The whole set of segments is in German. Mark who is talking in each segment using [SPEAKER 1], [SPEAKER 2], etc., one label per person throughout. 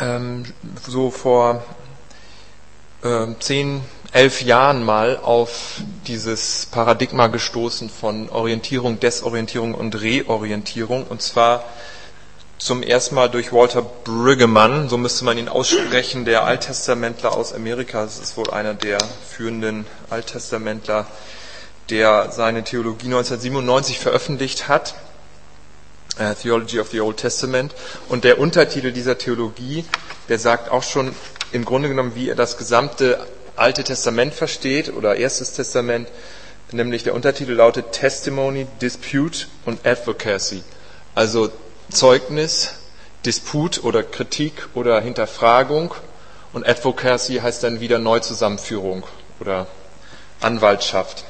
[SPEAKER 1] ähm, so vor äh, zehn, elf Jahren mal auf dieses Paradigma gestoßen von Orientierung, Desorientierung und Reorientierung. Und zwar zum ersten Mal durch Walter Brueggemann, so müsste man ihn aussprechen, der Alttestamentler aus Amerika. Das ist wohl einer der führenden Alttestamentler, der seine Theologie 1997 veröffentlicht hat. Uh, Theology of the Old Testament. Und der Untertitel dieser Theologie, der sagt auch schon im Grunde genommen, wie er das gesamte Alte Testament versteht oder Erstes Testament, nämlich der Untertitel lautet Testimony, Dispute und Advocacy. Also Zeugnis, Disput oder Kritik oder Hinterfragung und Advocacy heißt dann wieder Neuzusammenführung oder Anwaltschaft.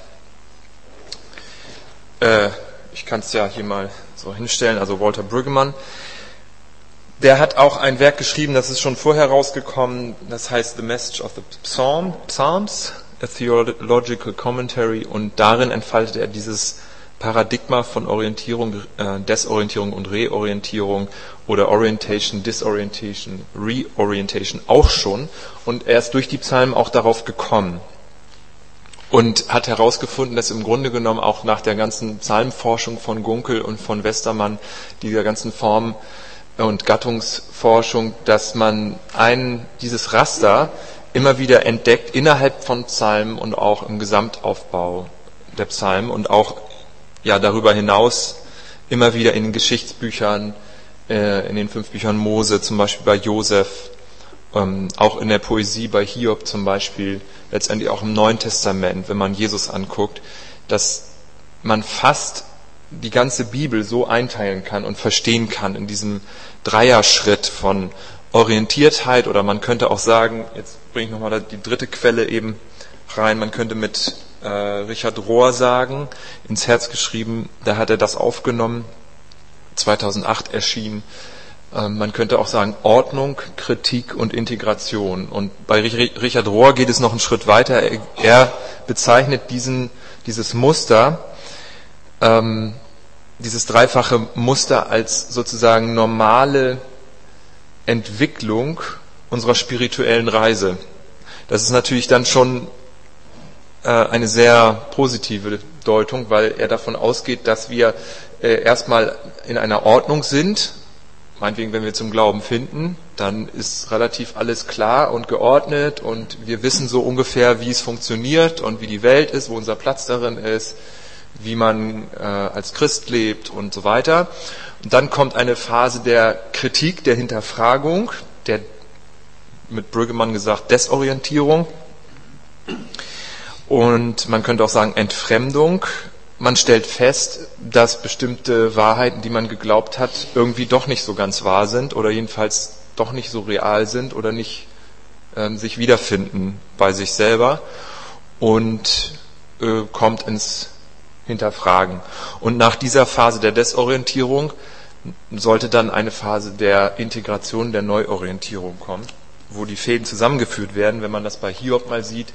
[SPEAKER 1] Äh, ich kann es ja hier mal so hinstellen, also Walter Brüggemann. Der hat auch ein Werk geschrieben, das ist schon vorher rausgekommen, das heißt The Message of the Psalm, Psalms, a Theological Commentary und darin entfaltet er dieses Paradigma von Orientierung, äh, Desorientierung und Reorientierung oder Orientation, Disorientation, Reorientation auch schon. Und er ist durch die Psalmen auch darauf gekommen und hat herausgefunden, dass im Grunde genommen auch nach der ganzen Psalmforschung von Gunkel und von Westermann, dieser ganzen Form- und Gattungsforschung, dass man ein, dieses Raster immer wieder entdeckt innerhalb von Psalmen und auch im Gesamtaufbau der Psalmen und auch ja darüber hinaus immer wieder in den Geschichtsbüchern, äh, in den fünf Büchern Mose, zum Beispiel bei Josef, ähm, auch in der Poesie bei Hiob zum Beispiel, letztendlich auch im Neuen Testament, wenn man Jesus anguckt, dass man fast die ganze Bibel so einteilen kann und verstehen kann in diesem Dreierschritt von Orientiertheit oder man könnte auch sagen, jetzt bringe ich nochmal die dritte Quelle eben rein, man könnte mit äh, Richard Rohr sagen, ins Herz geschrieben, da hat er das aufgenommen, 2008 erschienen. Ähm, man könnte auch sagen Ordnung, Kritik und Integration. Und bei Richard Rohr geht es noch einen Schritt weiter. Er bezeichnet diesen, dieses Muster, ähm, dieses dreifache Muster als sozusagen normale Entwicklung unserer spirituellen Reise. Das ist natürlich dann schon äh, eine sehr positive Deutung, weil er davon ausgeht, dass wir äh, erstmal in einer Ordnung sind. Meinetwegen, wenn wir zum Glauben finden, dann ist relativ alles klar und geordnet und wir wissen so ungefähr, wie es funktioniert und wie die Welt ist, wo unser Platz darin ist, wie man äh, als Christ lebt und so weiter. Und dann kommt eine Phase der Kritik, der Hinterfragung, der mit Brüggemann gesagt Desorientierung. Und man könnte auch sagen Entfremdung. Man stellt fest, dass bestimmte Wahrheiten, die man geglaubt hat, irgendwie doch nicht so ganz wahr sind oder jedenfalls doch nicht so real sind oder nicht äh, sich wiederfinden bei sich selber und äh, kommt ins Hinterfragen. Und nach dieser Phase der Desorientierung sollte dann eine Phase der Integration, der Neuorientierung kommen, wo die Fäden zusammengeführt werden. Wenn man das bei Hiob mal sieht,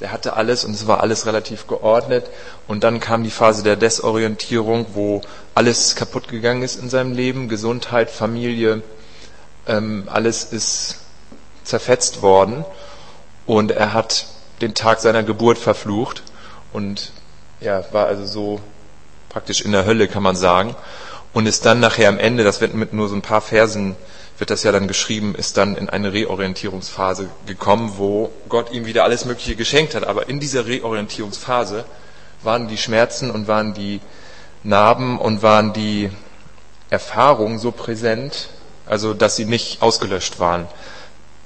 [SPEAKER 1] der hatte alles und es war alles relativ geordnet. Und dann kam die Phase der Desorientierung, wo alles kaputt gegangen ist in seinem Leben, Gesundheit, Familie, ähm, alles ist zerfetzt worden. Und er hat den Tag seiner Geburt verflucht und ja, war also so praktisch in der Hölle, kann man sagen. Und ist dann nachher am Ende, das wird mit nur so ein paar Versen wird das ja dann geschrieben, ist dann in eine Reorientierungsphase gekommen, wo Gott ihm wieder alles Mögliche geschenkt hat. Aber in dieser Reorientierungsphase waren die Schmerzen und waren die Narben und waren die Erfahrungen so präsent, also dass sie nicht ausgelöscht waren.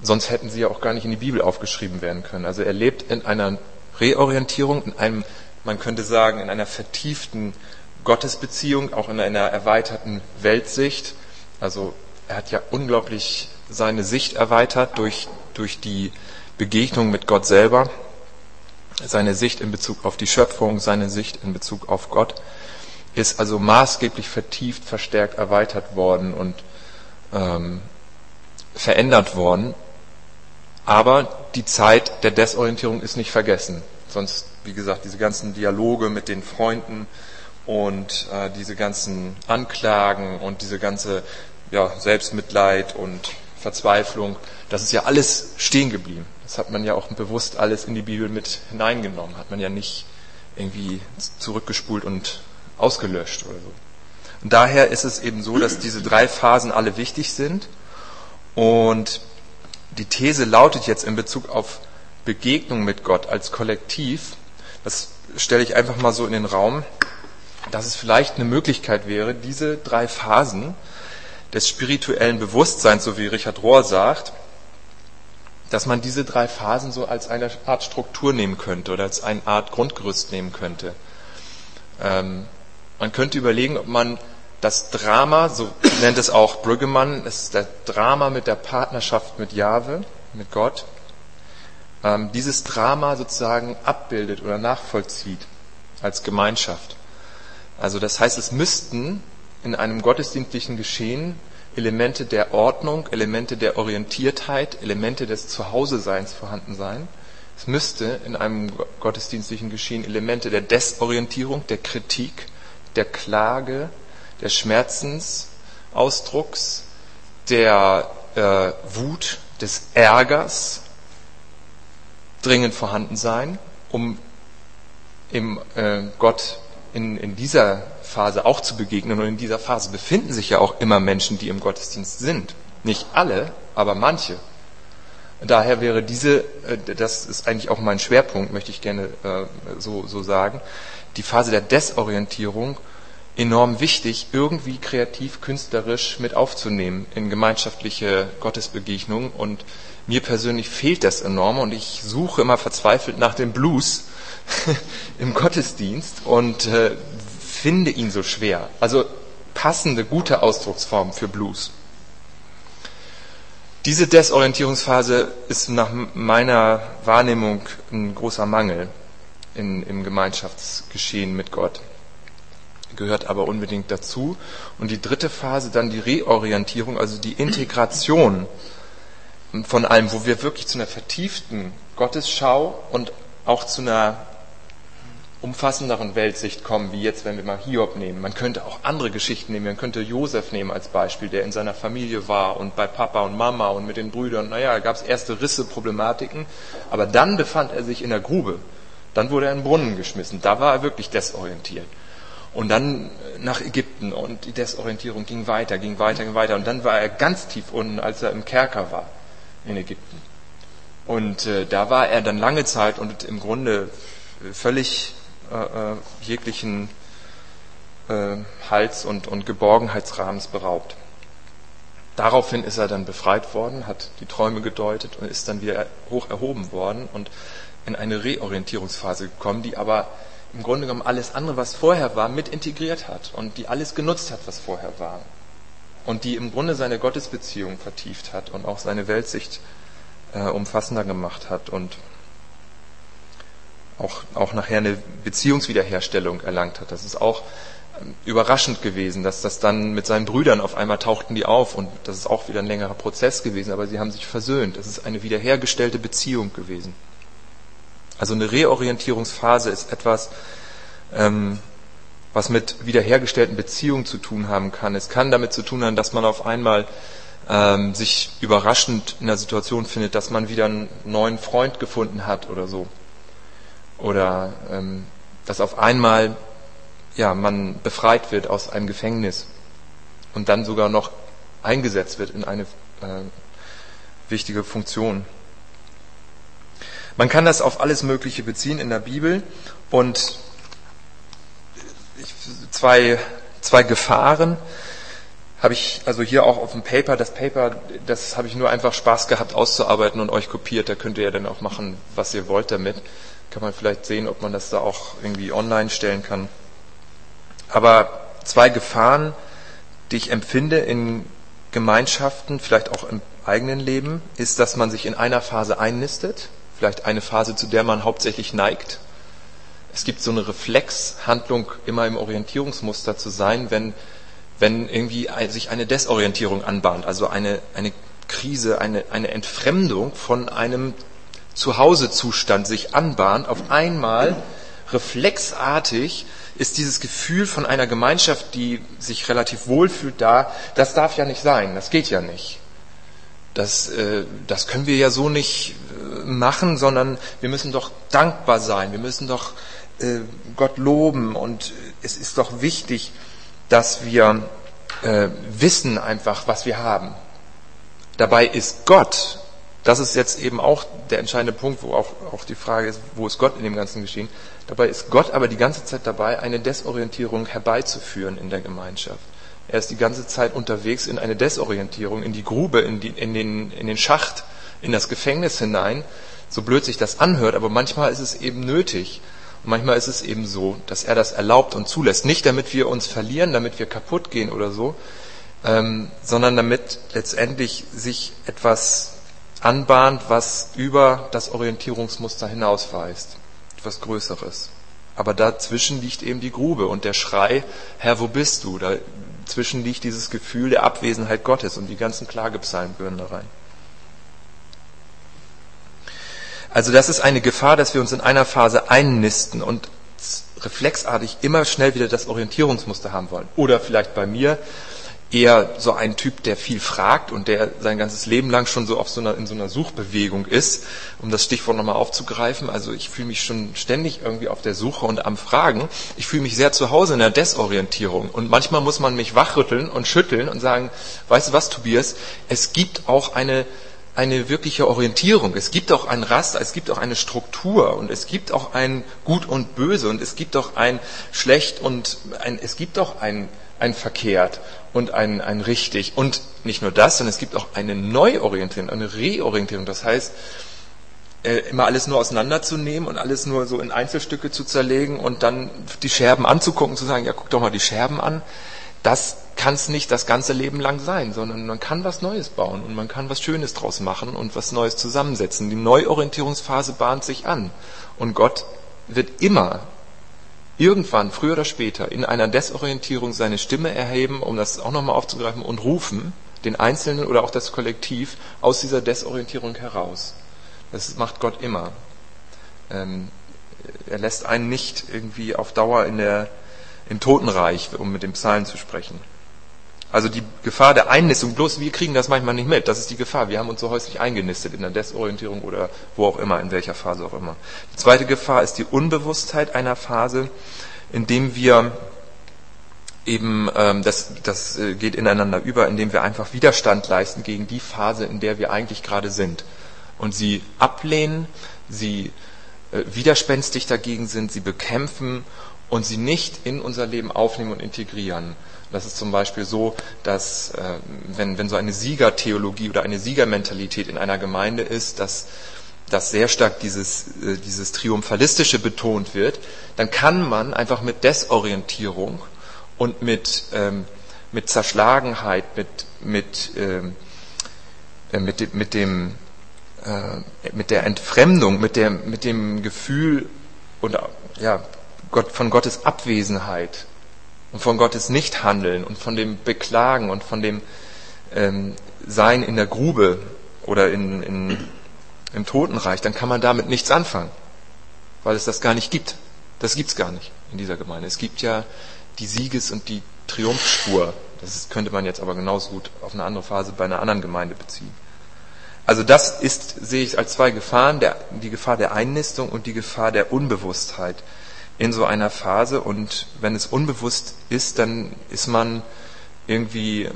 [SPEAKER 1] Sonst hätten sie ja auch gar nicht in die Bibel aufgeschrieben werden können. Also er lebt in einer Reorientierung, in einem, man könnte sagen, in einer vertieften Gottesbeziehung, auch in einer erweiterten Weltsicht. Also er hat ja unglaublich seine Sicht erweitert durch, durch die Begegnung mit Gott selber, seine Sicht in Bezug auf die Schöpfung, seine Sicht in Bezug auf Gott, ist also maßgeblich vertieft, verstärkt, erweitert worden und ähm, verändert worden. Aber die Zeit der Desorientierung ist nicht vergessen. Sonst, wie gesagt, diese ganzen Dialoge mit den Freunden und äh, diese ganzen Anklagen und diese ganze ja, Selbstmitleid und Verzweiflung, das ist ja alles stehen geblieben. Das hat man ja auch bewusst alles in die Bibel mit hineingenommen, hat man ja nicht irgendwie zurückgespult und ausgelöscht oder so. Und daher ist es eben so, dass diese drei Phasen alle wichtig sind. Und die These lautet jetzt in Bezug auf Begegnung mit Gott als Kollektiv, das stelle ich einfach mal so in den Raum, dass es vielleicht eine Möglichkeit wäre, diese drei Phasen des spirituellen Bewusstseins, so wie Richard Rohr sagt, dass man diese drei Phasen so als eine Art Struktur nehmen könnte oder als eine Art Grundgerüst nehmen könnte. Ähm, man könnte überlegen, ob man das Drama, so nennt es auch Brüggemann, es ist das Drama mit der Partnerschaft mit Jahwe, mit Gott, ähm, dieses Drama sozusagen abbildet oder nachvollzieht als Gemeinschaft. Also das heißt, es müssten in einem gottesdienstlichen Geschehen Elemente der Ordnung, Elemente der Orientiertheit, Elemente des Zuhause-Seins vorhanden sein. Es müsste in einem gottesdienstlichen Geschehen Elemente der Desorientierung, der Kritik, der Klage, der Schmerzensausdrucks, der äh, Wut, des Ärgers dringend vorhanden sein, um im äh, Gott in, in dieser Phase auch zu begegnen. Und in dieser Phase befinden sich ja auch immer Menschen, die im Gottesdienst sind. Nicht alle, aber manche. Daher wäre diese, äh, das ist eigentlich auch mein Schwerpunkt, möchte ich gerne äh, so, so sagen, die Phase der Desorientierung enorm wichtig, irgendwie kreativ, künstlerisch mit aufzunehmen in gemeinschaftliche Gottesbegegnungen. Und mir persönlich fehlt das enorm und ich suche immer verzweifelt nach dem Blues im Gottesdienst und äh, finde ihn so schwer. Also passende, gute Ausdrucksform für Blues. Diese Desorientierungsphase ist nach meiner Wahrnehmung ein großer Mangel in, im Gemeinschaftsgeschehen mit Gott. Gehört aber unbedingt dazu. Und die dritte Phase dann die Reorientierung, also die Integration von allem, wo wir wirklich zu einer vertieften Gottesschau und auch zu einer umfassenderen Weltsicht kommen, wie jetzt, wenn wir mal Hiob nehmen. Man könnte auch andere Geschichten nehmen. Man könnte Josef nehmen als Beispiel, der in seiner Familie war und bei Papa und Mama und mit den Brüdern. Naja, da gab es erste Risse, Problematiken. Aber dann befand er sich in der Grube. Dann wurde er in den Brunnen geschmissen. Da war er wirklich desorientiert. Und dann nach Ägypten und die Desorientierung ging weiter, ging weiter, ging weiter. Und dann war er ganz tief unten, als er im Kerker war in Ägypten. Und äh, da war er dann lange Zeit und im Grunde völlig äh, äh, jeglichen äh, Hals- und, und Geborgenheitsrahmens beraubt. Daraufhin ist er dann befreit worden, hat die Träume gedeutet und ist dann wieder hoch erhoben worden und in eine Reorientierungsphase gekommen, die aber im Grunde genommen alles andere, was vorher war, mit integriert hat und die alles genutzt hat, was vorher war. Und die im Grunde seine Gottesbeziehung vertieft hat und auch seine Weltsicht äh, umfassender gemacht hat und auch, auch nachher eine Beziehungswiederherstellung erlangt hat. Das ist auch ähm, überraschend gewesen, dass das dann mit seinen Brüdern auf einmal tauchten die auf und das ist auch wieder ein längerer Prozess gewesen, aber sie haben sich versöhnt. Es ist eine wiederhergestellte Beziehung gewesen. Also eine Reorientierungsphase ist etwas, ähm, was mit wiederhergestellten Beziehungen zu tun haben kann. Es kann damit zu tun haben, dass man auf einmal ähm, sich überraschend in der Situation findet, dass man wieder einen neuen Freund gefunden hat oder so oder ähm, dass auf einmal ja, man befreit wird aus einem Gefängnis und dann sogar noch eingesetzt wird in eine äh, wichtige Funktion. Man kann das auf alles Mögliche beziehen in der Bibel und zwei, zwei Gefahren habe ich also hier auch auf dem Paper. Das Paper, das habe ich nur einfach Spaß gehabt auszuarbeiten und euch kopiert. Da könnt ihr ja dann auch machen, was ihr wollt damit kann man vielleicht sehen, ob man das da auch irgendwie online stellen kann. Aber zwei Gefahren, die ich empfinde in Gemeinschaften, vielleicht auch im eigenen Leben, ist, dass man sich in einer Phase einnistet, vielleicht eine Phase, zu der man hauptsächlich neigt. Es gibt so eine Reflexhandlung, immer im Orientierungsmuster zu sein, wenn, wenn irgendwie sich eine Desorientierung anbahnt, also eine, eine Krise, eine, eine Entfremdung von einem Zuhausezustand sich anbahnt, auf einmal reflexartig ist dieses Gefühl von einer Gemeinschaft, die sich relativ wohl fühlt, da, das darf ja nicht sein, das geht ja nicht. Das, äh, das können wir ja so nicht äh, machen, sondern wir müssen doch dankbar sein, wir müssen doch äh, Gott loben und es ist doch wichtig, dass wir äh, wissen einfach, was wir haben. Dabei ist Gott, das ist jetzt eben auch der entscheidende Punkt, wo auch, auch die Frage ist, wo ist Gott in dem ganzen Geschehen? Dabei ist Gott aber die ganze Zeit dabei, eine Desorientierung herbeizuführen in der Gemeinschaft. Er ist die ganze Zeit unterwegs in eine Desorientierung, in die Grube, in, die, in, den, in den Schacht, in das Gefängnis hinein. So blöd sich das anhört, aber manchmal ist es eben nötig. Und manchmal ist es eben so, dass er das erlaubt und zulässt. Nicht damit wir uns verlieren, damit wir kaputt gehen oder so, ähm, sondern damit letztendlich sich etwas anbahnt, was über das Orientierungsmuster hinausweist. Etwas Größeres. Aber dazwischen liegt eben die Grube und der Schrei, Herr, wo bist du? Dazwischen liegt dieses Gefühl der Abwesenheit Gottes und die ganzen Klagepsalmen gehören da rein. Also das ist eine Gefahr, dass wir uns in einer Phase einnisten und reflexartig immer schnell wieder das Orientierungsmuster haben wollen. Oder vielleicht bei mir eher so ein Typ, der viel fragt und der sein ganzes Leben lang schon so auf so einer, in so einer Suchbewegung ist, um das Stichwort nochmal aufzugreifen. Also ich fühle mich schon ständig irgendwie auf der Suche und am Fragen. Ich fühle mich sehr zu Hause in der Desorientierung und manchmal muss man mich wachrütteln und schütteln und sagen, weißt du was, Tobias, es gibt auch eine eine wirkliche Orientierung. Es gibt auch ein Raster, es gibt auch eine Struktur und es gibt auch ein Gut und Böse und es gibt auch ein Schlecht und ein, es gibt auch ein, ein Verkehrt und ein, ein richtig. Und nicht nur das, sondern es gibt auch eine Neuorientierung, eine Reorientierung. Das heißt, äh, immer alles nur auseinanderzunehmen und alles nur so in Einzelstücke zu zerlegen und dann die Scherben anzugucken, zu sagen, ja, guck doch mal die Scherben an. Das kann es nicht das ganze Leben lang sein, sondern man kann was Neues bauen und man kann was Schönes draus machen und was Neues zusammensetzen. Die Neuorientierungsphase bahnt sich an und Gott wird immer irgendwann, früher oder später, in einer Desorientierung seine Stimme erheben, um das auch nochmal aufzugreifen, und rufen, den Einzelnen oder auch das Kollektiv, aus dieser Desorientierung heraus. Das macht Gott immer. Ähm, er lässt einen nicht irgendwie auf Dauer in der, im Totenreich, um mit dem Psalm zu sprechen. Also die Gefahr der Einnistung, bloß wir kriegen das manchmal nicht mit. Das ist die Gefahr. Wir haben uns so häuslich eingenistet in der Desorientierung oder wo auch immer, in welcher Phase auch immer. Die zweite Gefahr ist die Unbewusstheit einer Phase, in dem wir eben, ähm, das, das äh, geht ineinander über, indem wir einfach Widerstand leisten gegen die Phase, in der wir eigentlich gerade sind. Und sie ablehnen, sie äh, widerspenstig dagegen sind, sie bekämpfen und sie nicht in unser Leben aufnehmen und integrieren. Das ist zum Beispiel so, dass äh, wenn, wenn so eine Siegertheologie oder eine Siegermentalität in einer Gemeinde ist, dass, dass sehr stark dieses, äh, dieses Triumphalistische betont wird, dann kann man einfach mit Desorientierung und mit, ähm, mit Zerschlagenheit, mit, mit, ähm, äh, mit, mit, dem, äh, mit der Entfremdung, mit, der, mit dem Gefühl und ja, von Gottes Abwesenheit und von Gottes Nichthandeln und von dem Beklagen und von dem ähm, Sein in der Grube oder in, in, im Totenreich, dann kann man damit nichts anfangen, weil es das gar nicht gibt. Das gibt's gar nicht in dieser Gemeinde. Es gibt ja die Sieges- und die Triumphspur. Das könnte man jetzt aber genauso gut auf eine andere Phase bei einer anderen Gemeinde beziehen. Also das ist, sehe ich als zwei Gefahren, der, die Gefahr der Einnistung und die Gefahr der Unbewusstheit in so einer Phase und wenn es unbewusst ist, dann ist man irgendwie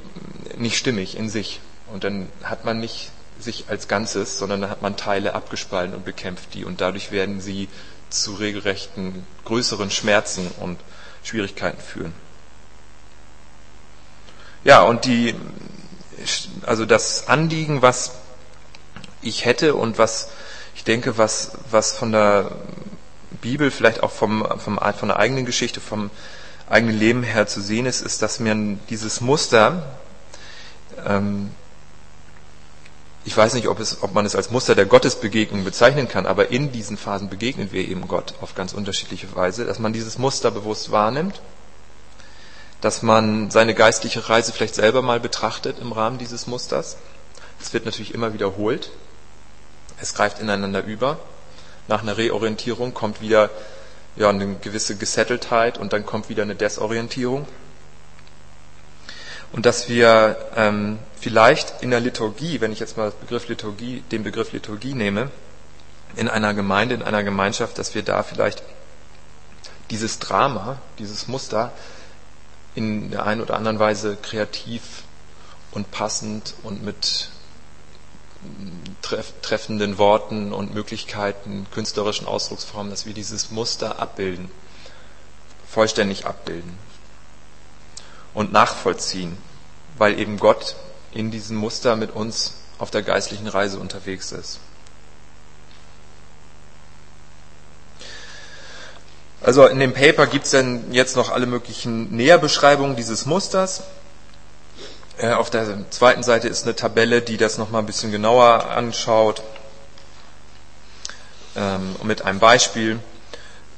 [SPEAKER 1] nicht stimmig in sich und dann hat man nicht sich als Ganzes, sondern dann hat man Teile abgespalten und bekämpft die und dadurch werden sie zu regelrechten größeren Schmerzen und Schwierigkeiten führen. Ja, und die, also das Anliegen, was ich hätte und was ich denke, was, was von der Bibel, vielleicht auch vom, vom, von der eigenen Geschichte, vom eigenen Leben her zu sehen ist, ist, dass mir dieses Muster, ähm, ich weiß nicht, ob, es, ob man es als Muster der Gottesbegegnung bezeichnen kann, aber in diesen Phasen begegnen wir eben Gott auf ganz unterschiedliche Weise, dass man dieses Muster bewusst wahrnimmt, dass man seine geistliche Reise vielleicht selber mal betrachtet im Rahmen dieses Musters. Es wird natürlich immer wiederholt. Es greift ineinander über nach einer Reorientierung kommt wieder ja, eine gewisse Gesetteltheit und dann kommt wieder eine Desorientierung. Und dass wir ähm, vielleicht in der Liturgie, wenn ich jetzt mal Begriff Liturgie, den Begriff Liturgie nehme, in einer Gemeinde, in einer Gemeinschaft, dass wir da vielleicht dieses Drama, dieses Muster in der einen oder anderen Weise kreativ und passend und mit treff, treffenden Worten und Möglichkeiten, künstlerischen Ausdrucksformen, dass wir dieses Muster abbilden, vollständig abbilden und nachvollziehen, weil eben Gott in diesem Muster mit uns auf der geistlichen Reise unterwegs ist. Also in dem Paper gibt es dann jetzt noch alle möglichen Näherbeschreibungen dieses Musters. Äh, auf der zweiten Seite ist eine Tabelle, die das nochmal ein bisschen genauer anschaut, ähm, mit einem Beispiel.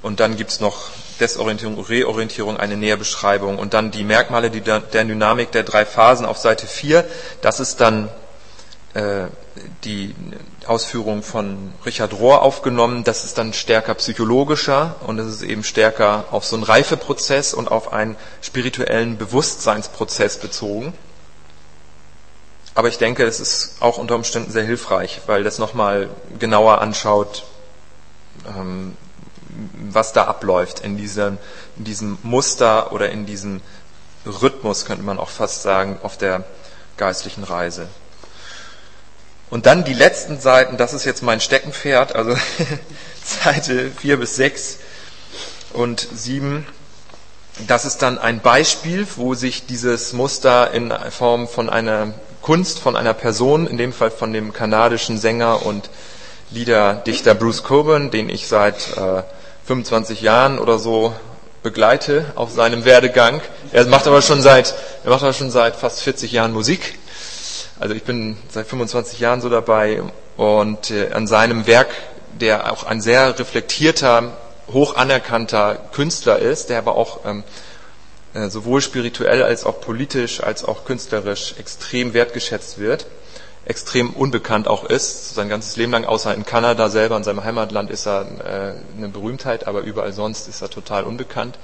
[SPEAKER 1] Und dann gibt es noch Desorientierung, Reorientierung, eine Näherbeschreibung und dann die Merkmale der Dynamik der drei Phasen auf Seite 4. Das ist dann äh, die Ausführung von Richard Rohr aufgenommen. Das ist dann stärker psychologischer und es ist eben stärker auf so einen Reifeprozess und auf einen spirituellen Bewusstseinsprozess bezogen. Aber ich denke, es ist auch unter Umständen sehr hilfreich, weil das nochmal genauer anschaut, ähm, was da abläuft in diesem, in diesem Muster oder in diesem Rhythmus, könnte man auch fast sagen, auf der geistlichen Reise. Und dann die letzten Seiten, das ist jetzt mein Steckenpferd, also Seite 4 bis 6 und 7. Das ist dann ein Beispiel, wo sich dieses Muster in Form von einer Kunst von einer Person, in dem Fall von dem kanadischen Sänger und Liederdichter Bruce Coburn, den ich seit äh, 25 Jahren oder so begleite auf seinem Werdegang. Er macht aber schon seit, er macht aber schon seit fast 40 Jahren Musik. Also ich bin seit 25 Jahren so dabei und äh, an seinem Werk, der auch ein sehr reflektierter, hoch anerkannter Künstler ist, der aber auch ähm, äh, sowohl spirituell als auch politisch als auch künstlerisch extrem wertgeschätzt wird, extrem unbekannt auch ist. Sein ganzes Leben lang, außer in Kanada selber, in seinem Heimatland, ist er äh, eine Berühmtheit, aber überall sonst ist er total unbekannt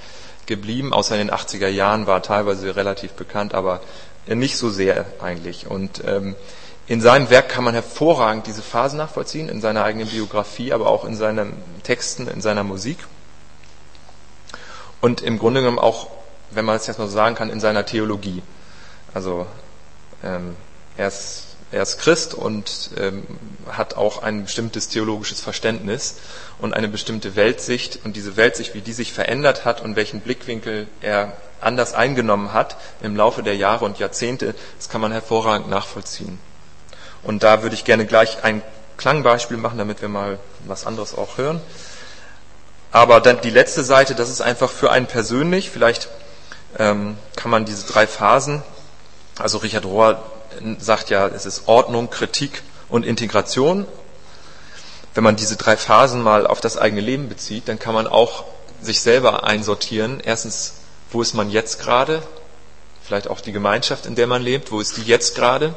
[SPEAKER 1] geblieben. Außer in den 80er Jahren war er teilweise relativ bekannt, aber nicht so sehr eigentlich. Und ähm, in seinem Werk kann man hervorragend diese Phasen nachvollziehen, in seiner eigenen Biografie, aber auch in seinen Texten, in seiner Musik. Und im Grunde genommen auch wenn man es jetzt mal so sagen kann, in seiner Theologie. Also ähm, er, ist, er ist Christ und ähm, hat auch ein bestimmtes theologisches Verständnis und eine bestimmte Weltsicht. Und diese Weltsicht, wie die sich verändert hat und welchen Blickwinkel er anders eingenommen hat im Laufe der Jahre und Jahrzehnte, das kann man hervorragend nachvollziehen. Und da würde ich gerne gleich ein Klangbeispiel machen, damit wir mal was anderes auch hören. Aber dann die letzte Seite, das ist einfach für einen persönlich, vielleicht ähm, kann man diese drei Phasen, also Richard Rohr sagt ja, es ist Ordnung, Kritik und Integration. Wenn man diese drei Phasen mal auf das eigene Leben bezieht, dann kann man auch sich selber einsortieren. Erstens, wo ist man jetzt gerade? Vielleicht auch die Gemeinschaft, in der man lebt, wo ist die jetzt gerade?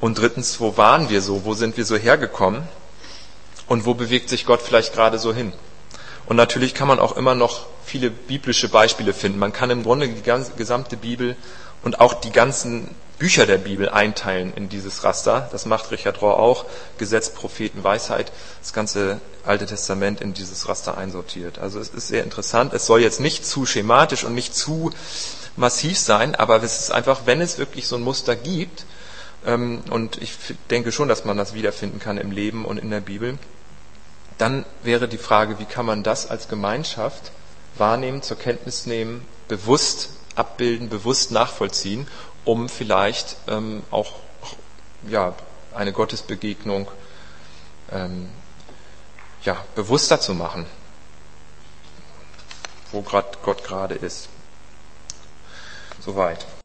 [SPEAKER 1] Und drittens, wo waren wir so? Wo sind wir so hergekommen? Und wo bewegt sich Gott vielleicht gerade so hin? Und natürlich kann man auch immer noch viele biblische Beispiele finden. Man kann im Grunde die ganze, gesamte Bibel und auch die ganzen Bücher der Bibel einteilen in dieses Raster. Das macht Richard Rohr auch. Gesetz, Propheten, Weisheit. Das ganze Alte Testament in dieses Raster einsortiert. Also es ist sehr interessant. Es soll jetzt nicht zu schematisch und nicht zu massiv sein, aber es ist einfach, wenn es wirklich so ein Muster gibt, ähm, und ich denke schon, dass man das wiederfinden kann im Leben und in der Bibel, dann wäre die Frage, wie kann man das als Gemeinschaft wahrnehmen, zur Kenntnis nehmen, bewusst abbilden, bewusst nachvollziehen, um vielleicht ähm, auch ja, eine Gottesbegegnung ähm, ja, bewusster zu machen, wo grad Gott gerade ist. Soweit.